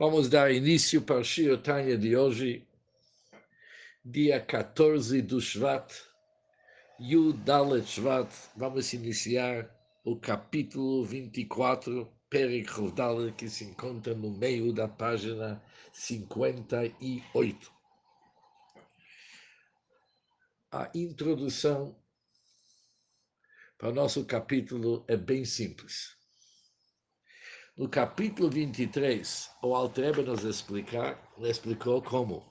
Vamos dar início para o Shir Tanya de hoje, dia 14 do Shvat, Yud Dalet Shvat. Vamos iniciar o capítulo 24, Perik Rovdalet, que se encontra no meio da página 58. A introdução para o nosso capítulo é bem simples. No capítulo 23, o Altrebe nos explicar, explicou como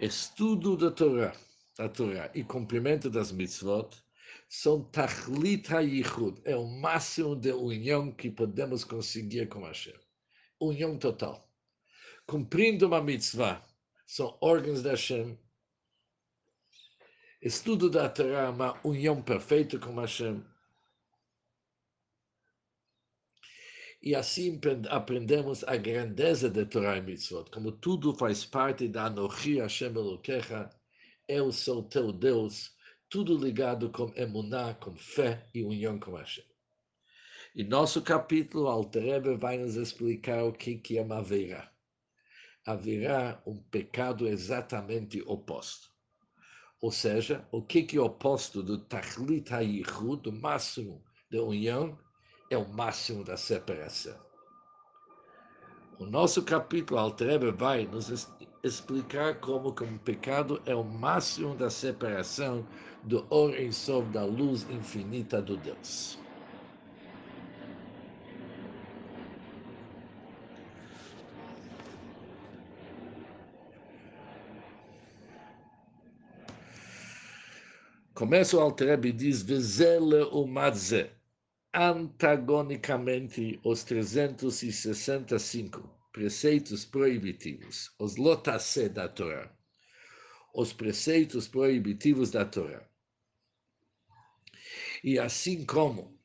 estudo da Torá, da Torá e cumprimento das mitzvot são tachlit yichud, é o máximo de união que podemos conseguir com Hashem. União total. Cumprindo uma mitzvah, são órgãos da Hashem. Estudo da Torá é uma união perfeita com Hashem E assim aprendemos a grandeza da Torá e Mitzvot, como tudo faz parte da Anochi Hashem Elokecha, eu sou teu Deus, tudo ligado com emuná, com fé e união com Hashem. E nosso capítulo, Alterebe, vai nos explicar o que, que é uma Aveirá. Haverá um pecado exatamente oposto. Ou seja, o que, que é oposto do Tachlit HaYichud, do máximo de união, é o máximo da separação. O nosso capítulo Altrebe vai nos explicar como que um pecado é o máximo da separação do Or Sof, da luz infinita do Deus. Começa o Altrebe e diz, Vezele o Madze antagonicamente os 365 preceitos proibitivos, os lotassé da Torá, os preceitos proibitivos da Torá. E assim como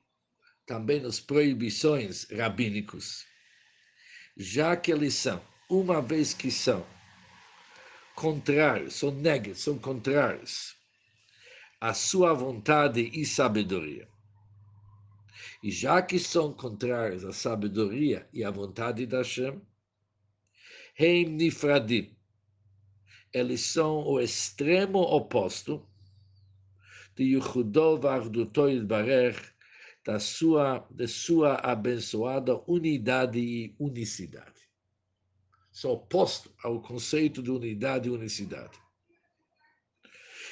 também as proibições rabínicos, já que eles são, uma vez que são contrários, são negativos, são contrários à sua vontade e sabedoria e já que são contrários à sabedoria e à vontade da Hashem, Heim Nifradim, eles são o extremo oposto de Yuchudov Ardutoid Barer, da sua, de sua abençoada unidade e unicidade. São oposto ao conceito de unidade e unicidade.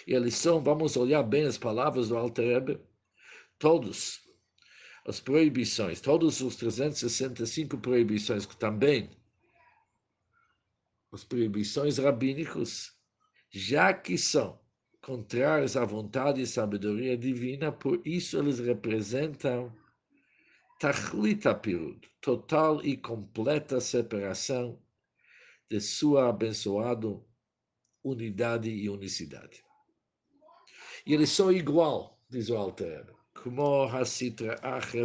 E eles são, vamos olhar bem as palavras do Alter Rebbe, todos as proibições, todos os 365 proibições que também as proibições rabínicos, já que são contrárias à vontade e sabedoria divina, por isso eles representam tachlita pirud, total e completa separação de sua abençoada unidade e unicidade. E eles são igual, diz o Alter como a citra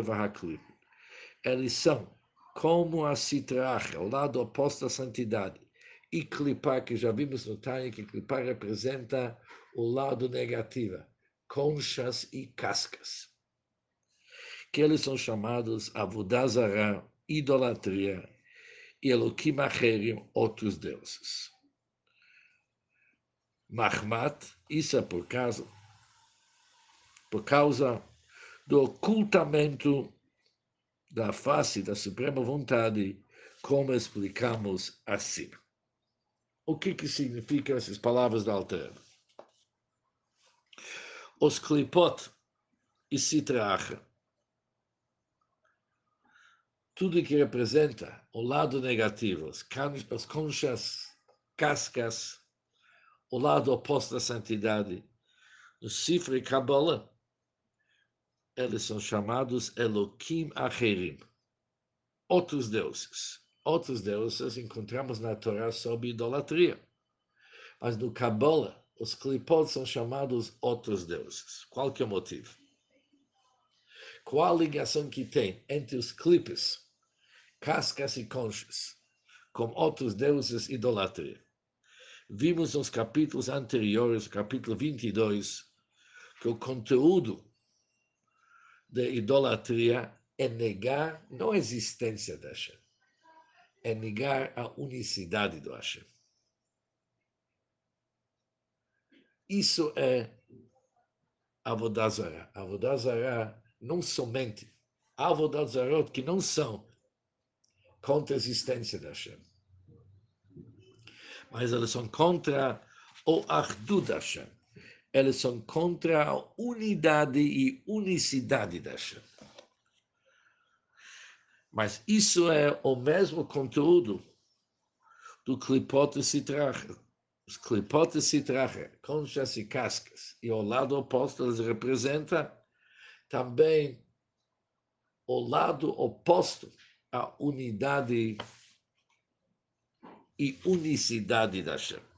vahakli. Eles são como a citra o lado oposto da santidade. E clipar, que já vimos no Tânia, que clipar representa o lado negativo, conchas e cascas. Que eles são chamados avodazara, idolatria, e Elohim Acherim, outros deuses. Mahmat, isso é por causa, por causa do ocultamento da face da suprema vontade, como explicamos acima. O que, que significam essas palavras da Alter? Os clipot e citracha, tudo que representa o lado negativo, as conchas, cascas, o lado oposto da santidade, no cifre Kabbalah, eles são chamados Elohim Acherim, outros deuses. Outros deuses encontramos na Torá sob idolatria. Mas no Kabbalah, os clipot são chamados outros deuses. Qual que é o motivo? Qual a ligação que tem entre os clipes, cascas e conchas, com outros deuses idolatria? Vimos nos capítulos anteriores, capítulo 22, que o conteúdo de idolatria é negar não a existência da Hashem, é negar a unicidade do Hashem. Isso é Avodazara. Avodazara não somente Avodazarot que não são contra a existência da Hashem, mas elas são contra o Ardu da Hashem. Elas são contra a unidade e unicidade da Hashem. Mas isso é o mesmo conteúdo do Klipot Sitracha. Os Klipot Sitracha, conchas e cascas, e ao lado oposto eles representam também o lado oposto à unidade e unicidade da Hashem.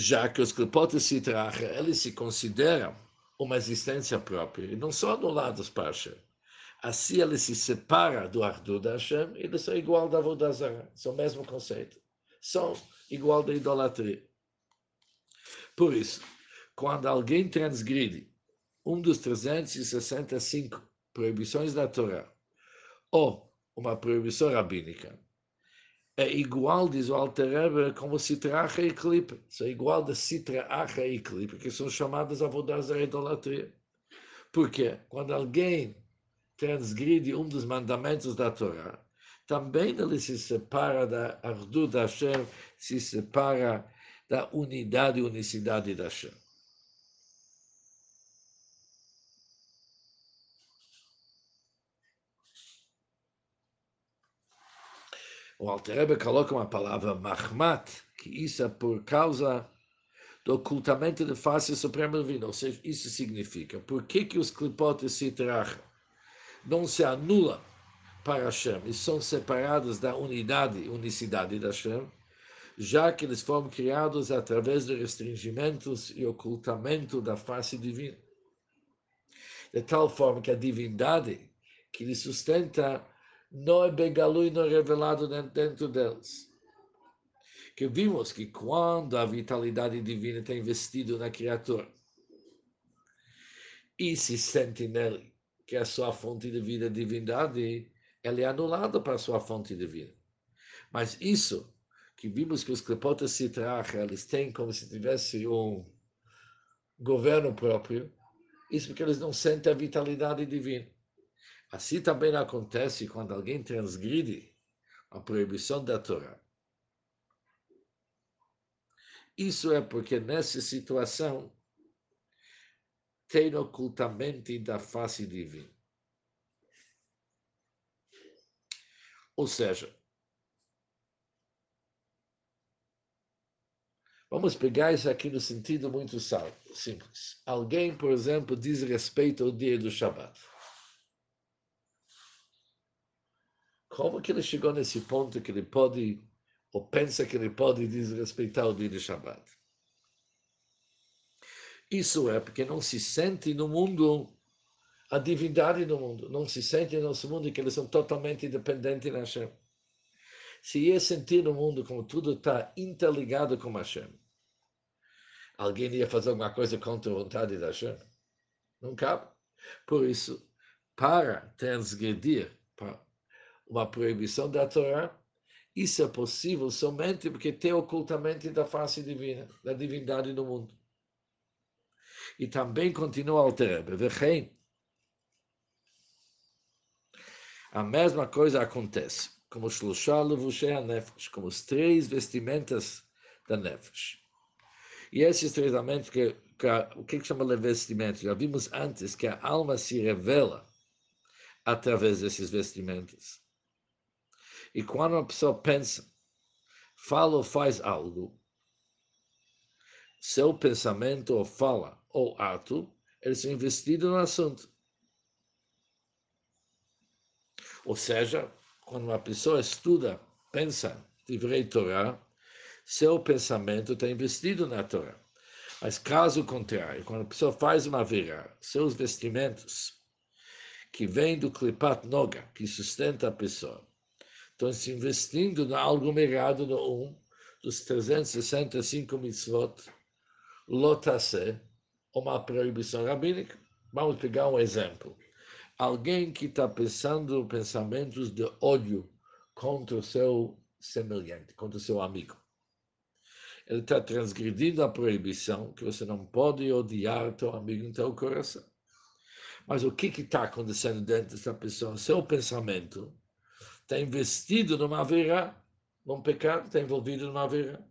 Já que os Klipot Sitracha, eles se consideram uma existência própria, e não são anulados para Hashem. Assim ele se separa do Ardu da Hashem, e eles são igual da Vodazara, são o mesmo conceito. São igual da idolatria. Por isso, quando alguém transgride um dos 365 proibições da Torá, ou uma proibição rabínica, é igual, diz o Alter Rebbe, como Citracha e Clipe. São igual de Citracha e Clipe, que são chamadas avodas da idolatria. Porque quando alguém transgride um dos mandamentos da Torá, também ele se separa da Ardu da Hashem, se separa da unidade e unicidade da Hashem. O Alterebe coloca uma palavra mahmat, que isso é por causa do ocultamento da face suprema divina. Ou seja, isso significa, por que, que os clipotes se tracham? Não se anulam para Hashem e são separados da unidade, unicidade da Hashem, já que eles foram criados através de restringimentos e ocultamento da face divina. De tal forma que a divindade que lhe sustenta não é e não é revelado dentro deles. Que vimos que quando a vitalidade divina está investida na criatura e se sente nele, que é a sua fonte de vida, divindade, ele é anulado para a sua fonte de vida. Mas isso, que vimos que os clipotas se tracham, eles têm como se tivesse um governo próprio, isso porque eles não sentem a vitalidade divina. Assim também acontece quando alguém transgride a proibição da Torá. Isso é porque nessa situação tem ocultamento da face divina. Ou seja, vamos pegar isso aqui no sentido muito simples. Alguém, por exemplo, diz respeito ao dia do Shabat. Como que ele chegou nesse ponto que ele pode, ou pensa que ele pode desrespeitar o dia de Shabbat? Isso é porque não se sente no mundo a divindade no mundo, não se sente no nosso mundo que eles são totalmente independentes de Hashem. Se ia sentir no mundo como tudo está interligado com Hashem, alguém ia fazer alguma coisa contra a vontade de Hashem? Não cabe. Por isso, para transgredir, para uma proibição da Torá, isso é possível somente porque tem ocultamento da face divina, da divindade no mundo. E também continua o Terebe, a mesma coisa acontece, como como os três vestimentas da Nefesh. E esses três que, que, o que chama de vestimentos? Já vimos antes que a alma se revela através desses vestimentos. E quando uma pessoa pensa, fala ou faz algo, seu pensamento ou fala ou ato, eles são investidos no assunto. Ou seja, quando uma pessoa estuda, pensa, Divrei Torá, seu pensamento está investido na Torá. Mas caso contrário, quando a pessoa faz uma verá, seus vestimentos, que vêm do Klipat Noga, que sustenta a pessoa, estão se investindo em algo errado no um dos 365 mitzvot, lotase, uma proibição rabínica. Vamos pegar um exemplo. alguém que está pensando pensamentos de ódio contra o seu semelhante, contra o seu amigo. Ele está transgredindo a proibição que você não pode odiar teu amigo em teu coração. Mas o que está acontecendo dentro dessa pessoa? Seu pensamento está investido numa verá, num pecado, está envolvido numa verá.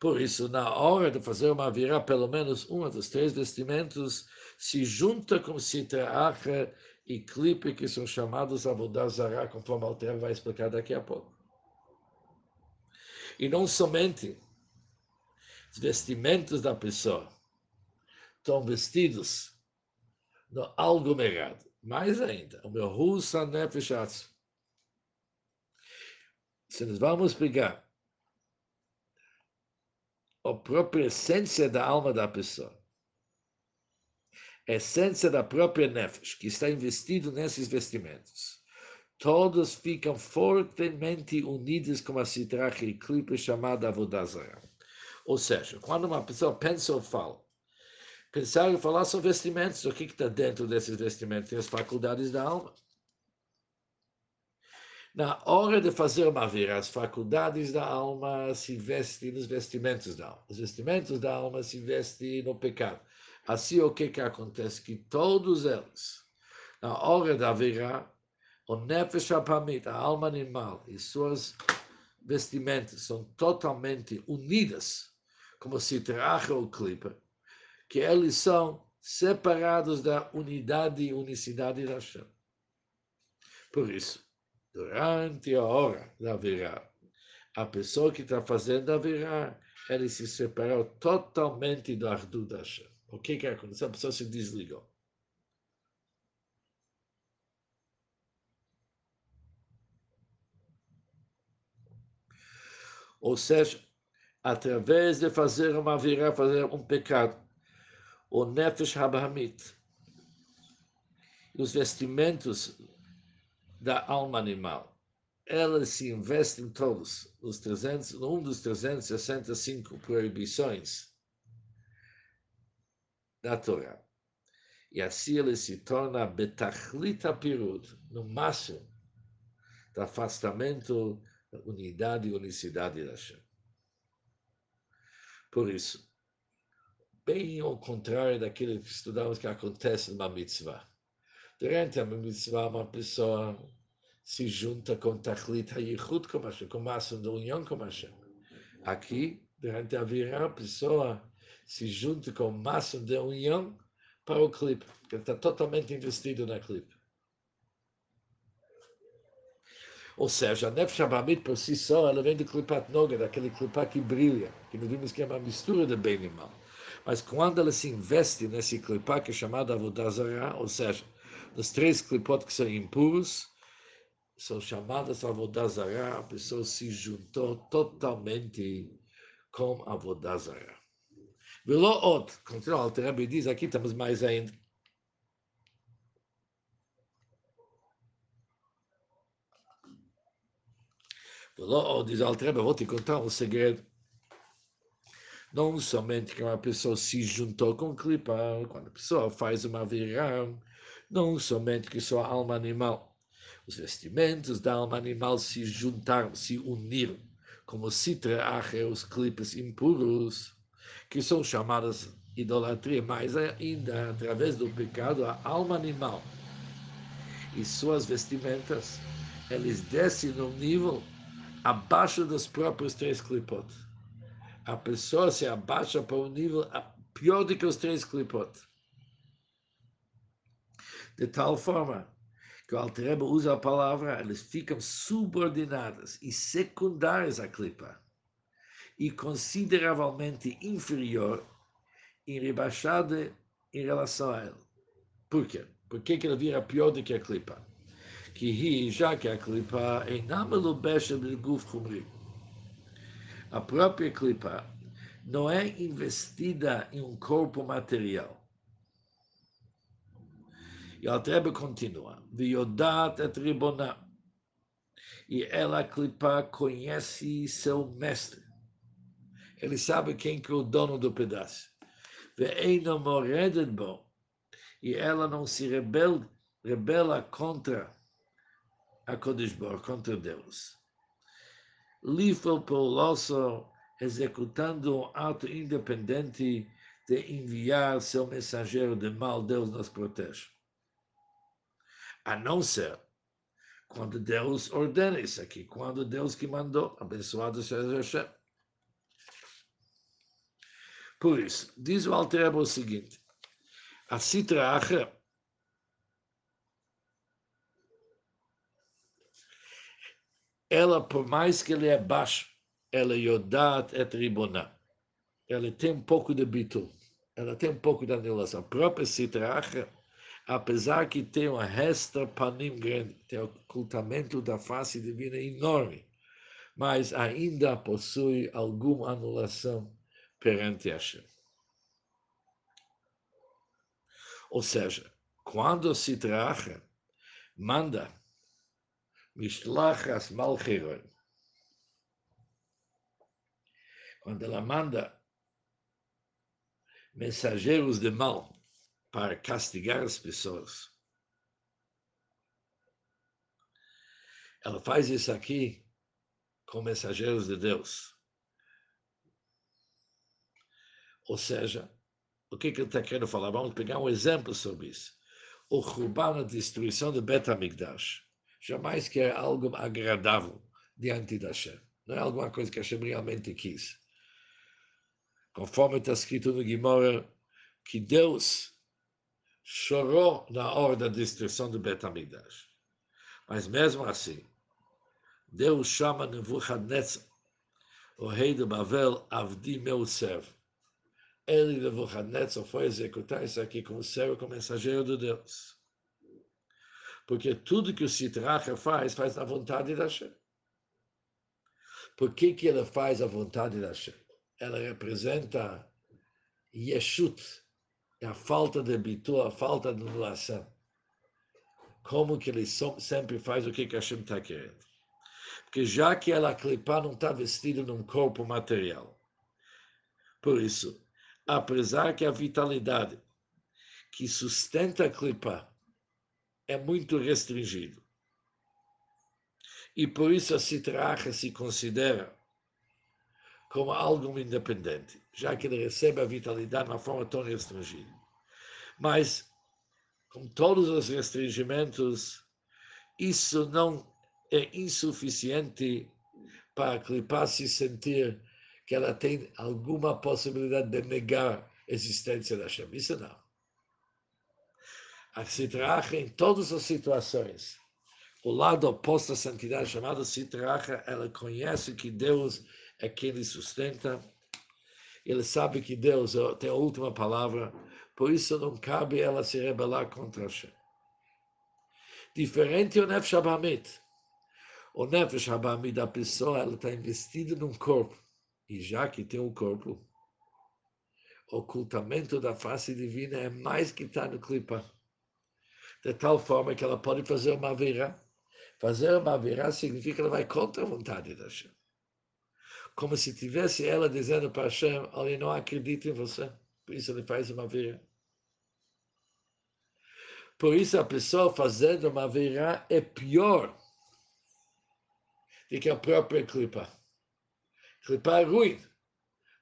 Por isso, na hora de fazer uma virá, pelo menos um dos três vestimentos se junta com citra acha e clipe, que são chamados avodazará, conforme Alter vai explicar daqui a pouco. E não somente os vestimentos da pessoa estão vestidos no algo errado. Mais ainda, o meu russa nefesh Se nós vamos pegar a própria essência da alma da pessoa. A essência da própria nefesh, que está investido nesses vestimentos. Todos ficam fortemente unidos com a citracha e clipe chamada Avodazara. Ou seja, quando uma pessoa pensa ou fala, pensar e falar sobre vestimentos, o que está dentro desses vestimentos? Tem as faculdades da alma. Na hora de fazer uma vira, as faculdades da alma se vestem nos vestimentos da alma. Os vestimentos da alma se vestem no pecado. Assim, o que, que acontece? Que todos eles, na hora da vira, o nefesh apamit, a alma animal e suas vestimentas são totalmente unidas, como se traja o clipe, que eles são separados da unidade e unicidade da Hashem. Por isso, durante a hora da virá, a pessoa que está fazendo a virá, ele se separou totalmente do Ardu da Hashem. O que que aconteceu? A pessoa se desligou. Ou seja, através de fazer uma virá, fazer um pecado, o Nefesh Habahamit, os vestimentos da alma animal. Ela se investe em todos os 300, um dos 365 proibições da Torá. E assim ele se torna betachlita pirut, no máximo do afastamento da unidade e unicidade da Hashem. Por isso, bem ao contrário daquilo que estudamos que acontece numa mitzvah. Durante a mitzvah, uma pessoa se junta com Tachlit HaYichud com Hashem, com máximo de união com Hashem. Aqui, durante a virá, a pessoa se junta com o máximo de união para o clipe, que está totalmente investido na clipe. Ou seja, a Nefesh Abamit por si só, ela vem do Klipat Noga, daquele Klipat que brilha, que nós vimos que é uma mistura de bem e mal. Mas quando ela se investe nesse Klipat que é chamado Avodazara, ou seja, nos três Klipot que são impuros, são chamadas Avodazara, a pessoa se juntou totalmente com Avodazara. Velo Ot, continua, Alter diz aqui, temos mais ainda. Velo Ot, diz Alter vou te contar um segredo. Não somente que uma pessoa se juntou com o clipa, quando a pessoa faz uma virão, não somente que sua alma animal os vestimentos da alma animal se juntaram, se uniram, como citra ache, os clipes impuros, que são chamadas idolatria, mas ainda através do pecado, a alma animal e suas vestimentas, eles descem no nível abaixo dos próprios três clipot. A pessoa se abaixa para um nível pior do que os três clipot. De tal forma que o Altreba usa a palavra, eles ficam subordinadas e secundárias à clipa e consideravelmente inferior e rebaixada em relação a ele. Por quê? Por que, ele vira pior do que a clipa? Que já que a clipa é namelubesha de guf chumri. A própria clipa não é investida em um corpo material e a Trebe continua. E ela, clipa, conhece seu mestre. Ele sabe quem que é o dono do pedaço. E ela não se rebel, rebela contra a Kodesh contra Deus. Livre Pauloso, executando um ato independente de enviar seu mensageiro de mal, Deus nos protege. A não ser quando Deus ordena isso aqui, quando Deus que mandou, abençoado seja Hashem. Por isso, diz o Alterebo o seguinte, a Sitra Acher, ela, por mais que ele é baixo, ela é yodat et ribonah. Ela tem um pouco de bitul. Ela tem um pouco de anulação. A própria Sitra Acher, apesar que tem uma resta panim grande, tem ocultamento da face divina enorme, mas ainda possui alguma anulação perante Hashem. Ou seja, quando se traja, manda Mishlachas Malchiron, quando ela manda mensageiros de mal para castigar as pessoas. Ela faz isso aqui com mensageiros de Deus. Ou seja, o que, que ele está querendo falar? Vamos pegar um exemplo sobre isso. O Ruban, a destruição do Bet HaMikdash, jamais que é algo agradável diante da Hashem. Não é alguma coisa que Hashem realmente quis. Conforme está escrito no Gimora, que Deus chorou na hora da destruição do Betamidash. Mas mesmo assim, Deus chama Nebuchadnezzar, o rei de Babel, Avdi, meu servo. Ele, Nebuchadnezzar, foi executar isso aqui como servo, como mensageiro de Deus. Porque tudo que o Sitracha faz, faz na vontade da Hashem. Por que, que ele faz a vontade da Hashem? Ela representa Yeshut, a falta de bitu, a falta de anulação. Como que ele sempre faz o que, que Hashem está querendo. Porque já que ela clipar não está vestida num corpo material. Por isso, apesar que a vitalidade que sustenta a clipar é muito restringido. E por isso a citracha se considera como algo independente, já que ele recebe a vitalidade de uma forma tão restringida. Mas, com todos os restringimentos, isso não é insuficiente para a Clipá se sentir que ela tem alguma possibilidade de negar a existência da Hashem. Isso não. A Sitracha, em todas as situações, o lado oposto à santidade, chamado Sitracha, ela conhece que Deus é quem lhe sustenta. Ele sabe que Deus tem a última palavra, por isso não cabe ela se rebelar contra Hashem. Diferente o Nefesh Abamit. O Nefesh Abamit da pessoa, ela está investida num corpo. E já que tem um corpo, o ocultamento da face divina é mais que está no clipa. De tal forma que ela pode fazer uma virá. Fazer uma virá significa que ela vai contra a vontade da Hashem como se tivesse ela dizendo para Hashem, olha, não acredito em você. Por isso ele faz uma veira. Por isso a pessoa fazendo uma veira é pior do que a própria clipa. Clipa é ruim,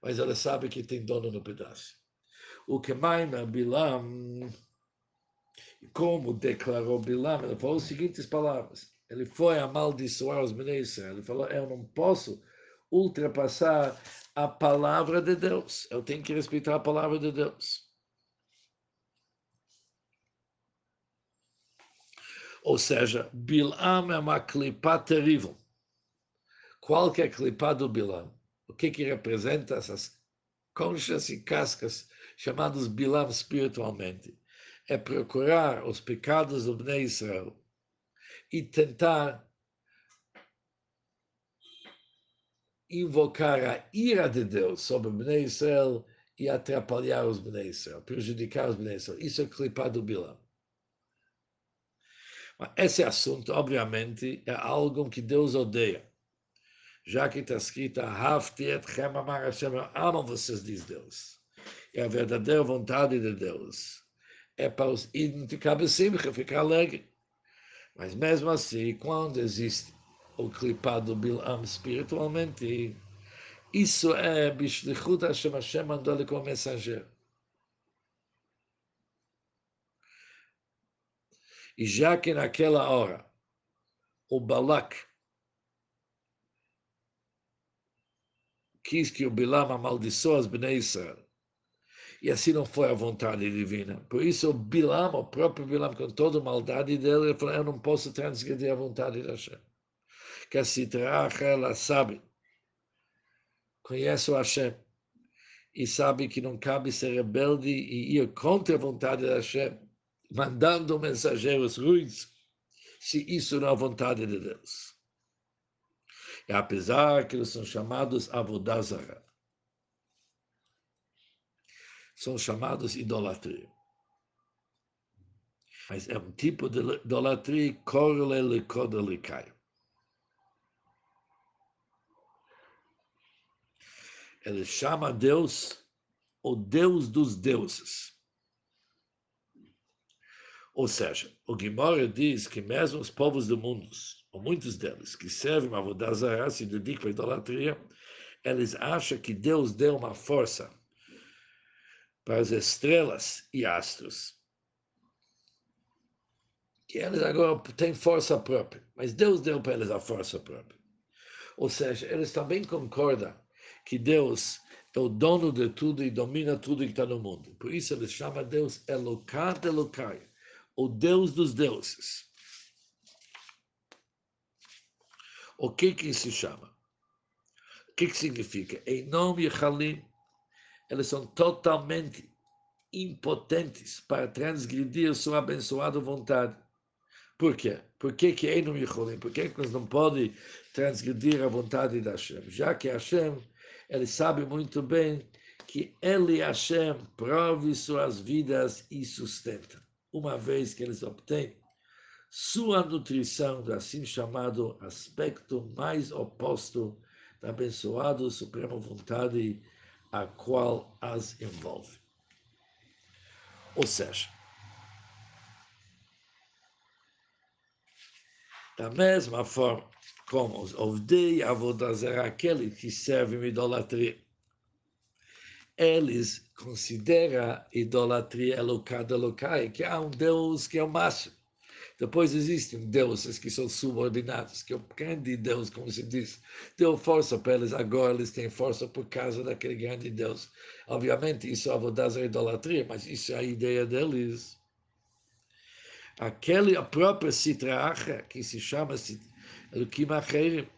mas ela sabe que tem dono no pedaço. O que mais Bilam, como declarou Bilam, ele falou as seguintes palavras. Ele foi amaldiçoar os meninos. Ele falou, eu não posso ultrapassar a palavra de Deus. Eu tenho que respeitar a palavra de Deus. Ou seja, Bilam é uma clipa terrível. Qual que é a clipa do Bilam? O que que representa essas conchas e cascas chamadas Bilam espiritualmente? É procurar os pecados do Bnei Israel e tentar invocar a ira de Deus sobre Bnei Israel e atrapalhar os Bnei Israel, prejudicar os Bnei Israel. Isso é clipar do. Mas esse assunto, obviamente, é algo que Deus odeia. Já que está escrito, Hashem, amam vocês, diz Deus. É a verdadeira vontade de Deus. É para os ídolos ficar alegre. Mas mesmo assim, quando existe o clipado Bilam espiritualmente, isso é Bishlichut Hashem, Hashem mandou ele como mensageiro. E já que naquela hora o Balak quis que o Bilam amaldiçoe as Bnei Israel, e assim não foi a vontade divina. Por isso, Bilam, o próprio Bilam, com toda a maldade dele, ele falou: Eu não posso transgredir a vontade de Hashem. Que a Sitracha, ela sabe, conhece o Hashem, e sabe que não cabe ser rebelde e ir contra a vontade de Hashem, mandando mensageiros ruins, se isso não é a vontade de Deus. E apesar que eles são chamados Avodazara, são chamados idolatria. Mas é um tipo de idolatria correle lecodelikai. Ele chama Deus o Deus dos deuses. Ou seja, o Guimora diz que mesmo os povos do mundo, ou muitos deles, que servem a Vodazara, se dedicam à idolatria, eles acham que Deus deu uma força para as estrelas e astros. Que eles agora têm força própria, mas Deus deu para eles a força própria. Ou seja, eles também concordam que Deus é o dono de tudo e domina tudo que está no mundo. Por isso eles chamam Deus Elokai Elokai, o Deus dos deuses. O que que isso chama? O que que significa? Em nome de Halim, eles são totalmente impotentes para transgredir sua abençoada vontade. Por quê? Por que que Einum Yecholim? Por que que eles não podem transgredir a vontade de Hashem? Já que Hashem, ele sabe muito bem que ele, Hashem, prove suas vidas e sustenta. Uma vez que eles obtêm sua nutrição do assim chamado aspecto mais oposto da abençoada suprema vontade a qual as envolve. Ou seja, da mesma forma como os Ovdei Avodazera, aqueles que servem idolatria, eles consideram idolatria elocada locai, que há um Deus que é o máximo. Depois existem deuses que são subordinados, que o grande Deus, como se diz, deu força para eles, agora eles têm força por causa daquele grande Deus. Obviamente, isso é a idolatria, mas isso é a ideia deles. Aquele, a própria Sitracha, que se chama Elohim Acherim,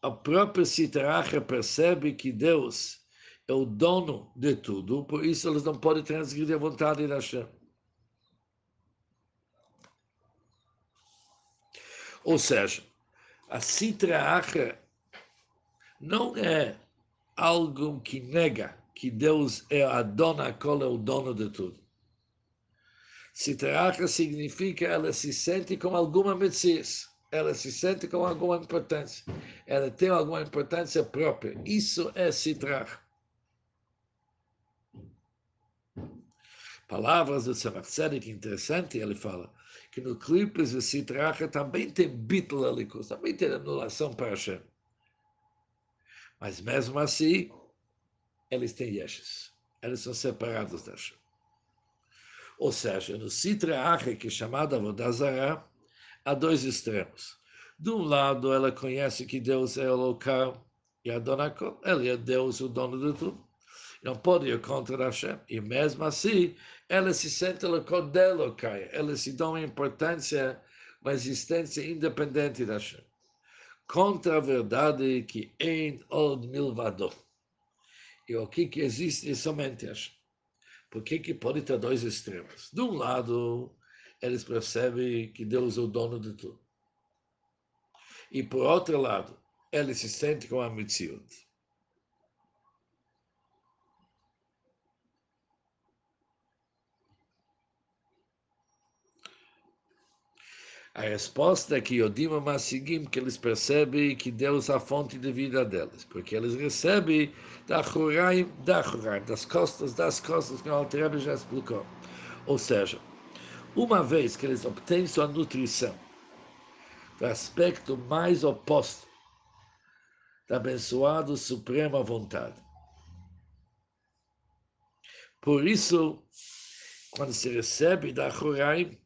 a própria Sitracha percebe que Deus é o dono de tudo, por isso eles não podem transgredir a vontade de Hashem. Ou seja, a Sitra Achra não é algo que nega que Deus é a dona, qual é o dono de tudo. Sitra Achra significa ela se sente com alguma Messias ela se sente com alguma importância. Ela tem alguma importância própria. Isso é Sitra. Palavras do Tzemach Tzedek, interessante, ele fala que no clipes de Sitracha também tem bitl alikus, também tem anulação para Hashem. Mas mesmo assim, eles têm yeshes. Eles são separados da Hashem. Ou seja, no Sitracha, que é chamado Avodazara, há dois extremos. De um lado, ela conhece que Deus é o local e a dona ele é Deus, o dono de tudo. Não pode ir contra Hashem. E mesmo assim, ela se sente dela, Caia. Ela se uma importância, uma existência independente da Hashem. Contra a verdade que em od milvado. E o que, que existe é somente Hashem. Por que, que pode ter dois extremos? De um lado, eles percebem que Deus é o dono de tudo. E por outro lado, eles se sentem com a Mitzvot. A resposta é que Yodim Massigim, que eles percebem que Deus é a fonte de vida deles, porque eles recebem da Huraim, da Huraim, das costas, das costas, que o Altrebe já explicou. Ou seja, uma vez que eles obtêm sua nutrição do aspecto mais oposto da abençoada suprema vontade. Por isso, quando se recebe da Huraim,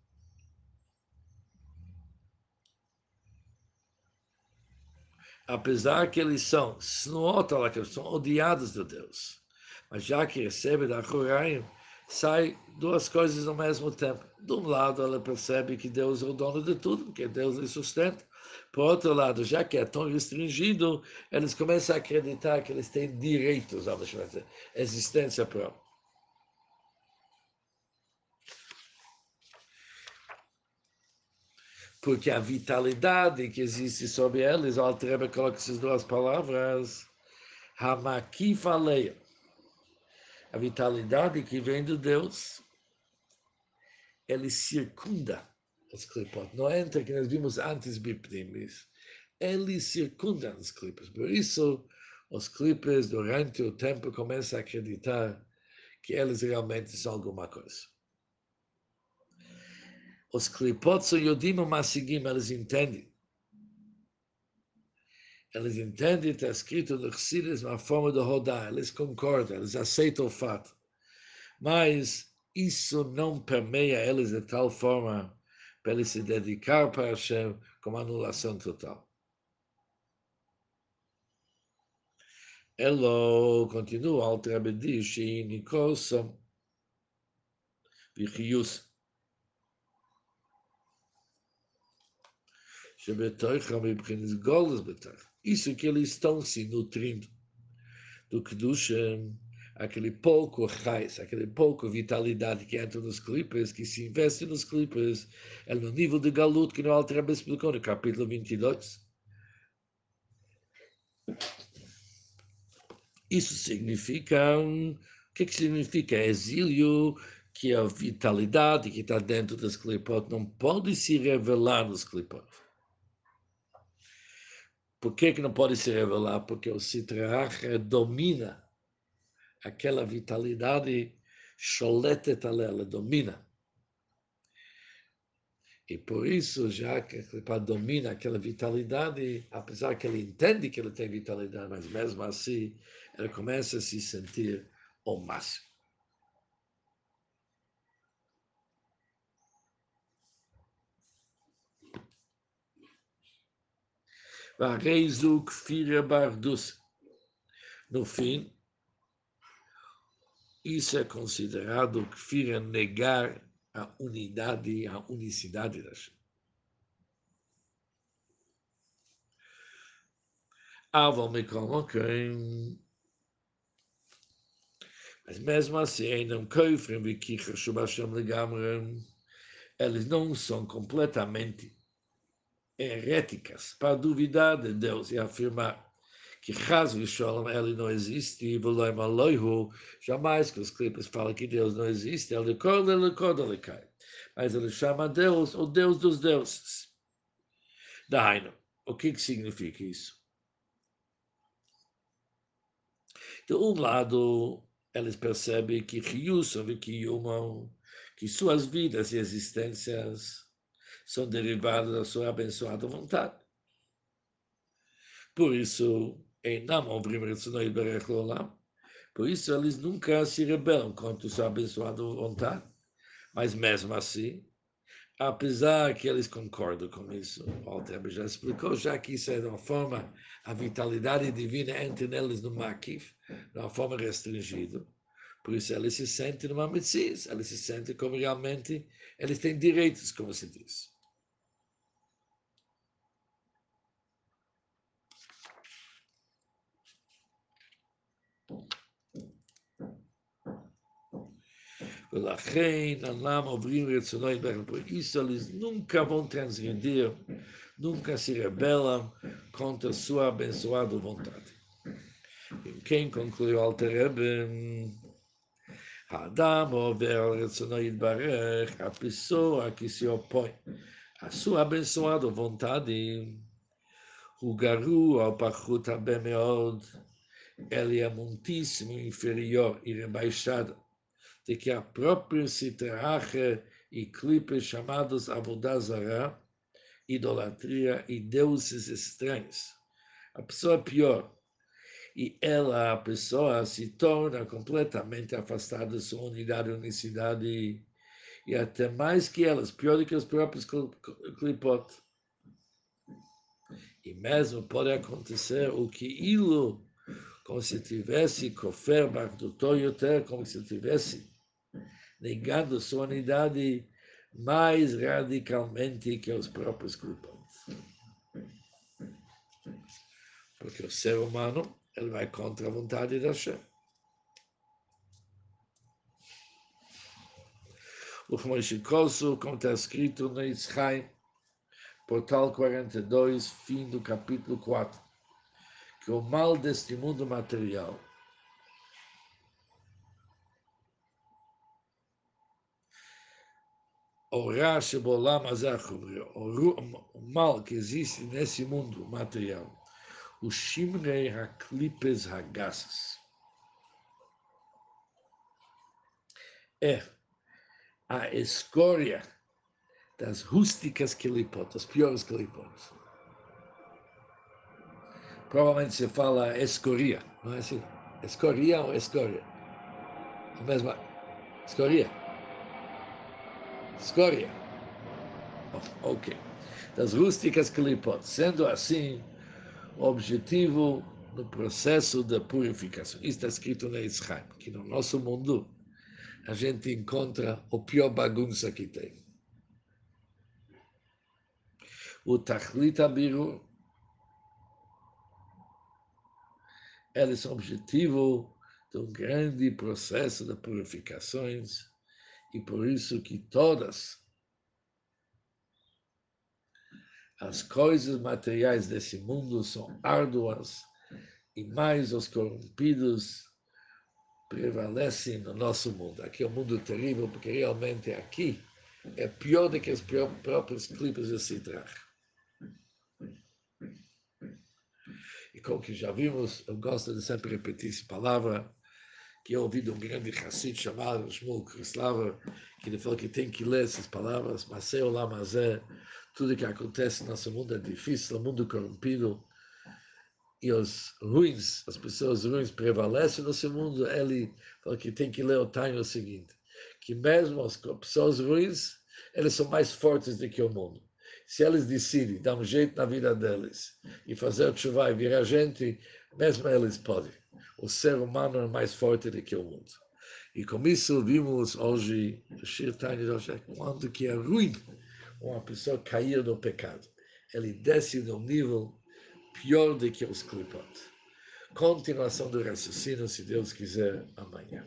apesar que eles são são odiados de Deus, mas já que recebe da Huraim, sai duas coisas ao mesmo tempo. De um lado, ela percebe que Deus é o dono de tudo, que Deus lhe sustenta. Por outro lado, já que é tão restringido, eles começam a acreditar que eles têm direitos à existência própria. Porque a vitalidade que existe sobre eles, o Altrebe coloca essas duas palavras, Hamakifaleia a vitalidade que vem de Deus, ele circunda os clipot. Não entra que nós vimos antes Bipnimis. Ele circunda os clipos. Por isso, os clipes, durante o tempo, começam a acreditar que eles realmente são alguma coisa. Os clipot são Yodim Massigim, eles entendem eles entendem, está escrito no Chassidus, uma forma de rodar, eles concordam, eles aceitam o fato. Mas isso não permeia eles de tal forma para eles se dedicar para Hashem como anulação total. Elo, continua, Alter diz, Nikosam, Vichius, Isso que eles estão se nutrindo do Kedushim, aquele pouco raiz, aquele pouco vitalidade que entra nos clipes, que se investe nos clipes, é no nível de galut que no Alter explicou no capítulo 22. Isso significa, o que, que significa? Exílio, que a vitalidade que está dentro dos clipot não pode se revelar nos clipot. Por que, que não pode se revelar? Porque o Sitrach domina aquela vitalidade choletet ela domina. E por isso, já que ele domina aquela vitalidade, apesar que ele entende que ele tem vitalidade, mas mesmo assim, ele começa a se sentir ao máximo. No fim, isso é considerado Kfira negar a unidade, a unicidade da Hashem. Aval Mekomokim. Mas mesmo assim, não coifrem Vikicha Shubashem Legamrem. Eles não são completamente heréticas para duvidar de Deus e afirmar que Chaz Shalom ele não existe e Aloihu, jamais que os clipes falam que Deus não existe, ele corda, ele corda, ele cai. Mas ele chama Deus o Deus dos deuses. Daino, o que, que significa isso? De um lado, eles percebem que Ryusov e Kiyumam, que suas vidas e existências são derivados da sua abençoada vontade. Por isso, por isso eles nunca se rebelam contra sua abençoada vontade. Mas mesmo assim, apesar que eles concordam com isso, o Alter já explicou, já que isso é de uma forma, a vitalidade divina entra neles no maquif, de uma forma restringida. Por isso eles se sentem numa medicina, eles se sentem como realmente, eles têm direitos, como se diz. Isso eles nunca vão transgredir, nunca se rebelam contra sua abençoada vontade. Quem concluiu Alter Rebbe? Adam over Barech, a pessoa que se opõe à sua abençoada vontade, o garu ao Pachut Abemeod, ele é muitíssimo inferior e rebaixado de que a própria Citrache e clipes chamados Avodazara, idolatria e deuses estranhos. A pessoa pior. E ela, a pessoa, se torna completamente afastada da sua unidade, unicidade e até mais que elas, pior do que os próprios clipot. E mesmo pode acontecer o que ilo, como se tivesse yoter, como se tivesse negando sua unidade mais radicalmente que os próprios clipot. Porque o ser humano, ele vai contra a vontade da Hashem. o Moishikosu, como está escrito no Yitzchaim, portal 42, fim do capítulo 4, que o mal deste mundo material o o mal que existe nesse mundo material, o Shimrei Haklipes Hagassas, é a escória das rústicas clipot, as piores clipot. Provavelmente se fala escoria, não é assim? Escoria ou escória? A mesma. Escoria. Escória. Oh, ok. Das rústicas clipot. Sendo assim, o objetivo no processo da purificação. Isso está escrito na Israel, que no nosso mundo a gente encontra o pior bagunça que tem. O Tachlit Abiru, eles são objetivo de um grande processo de purificações e por isso que todas as coisas materiais desse mundo são árduas e mais os corrompidos prevalecem no nosso mundo. Aqui é um mundo terrível, porque realmente aqui é pior do que os próprios clipes de Citrar. E como que já vimos, eu gosto de sempre repetir essa palavra, que eu ouvi de um grande Hassid chamado Shmuel Krislava, que ele falou que tem que ler essas palavras, mas é o Lamazé, tudo que acontece no nosso mundo é difícil, o mundo corrompido, e os ruins, as pessoas ruins prevalecem no seu mundo, ele fala que tem que ler o Taino o seguinte, que mesmo as pessoas ruins, eles são mais fortes do que o mundo. Se eles decidem dar um jeito na vida deles e fazer o chuva e virar gente, mesmo eles podem. O ser humano é mais forte do que o mundo. E com isso vimos hoje, quando que é ruim uma pessoa cair no pecado. Ele desce no nível pior do que os clipot. Continuação do raciocínio, se Deus quiser, amanhã.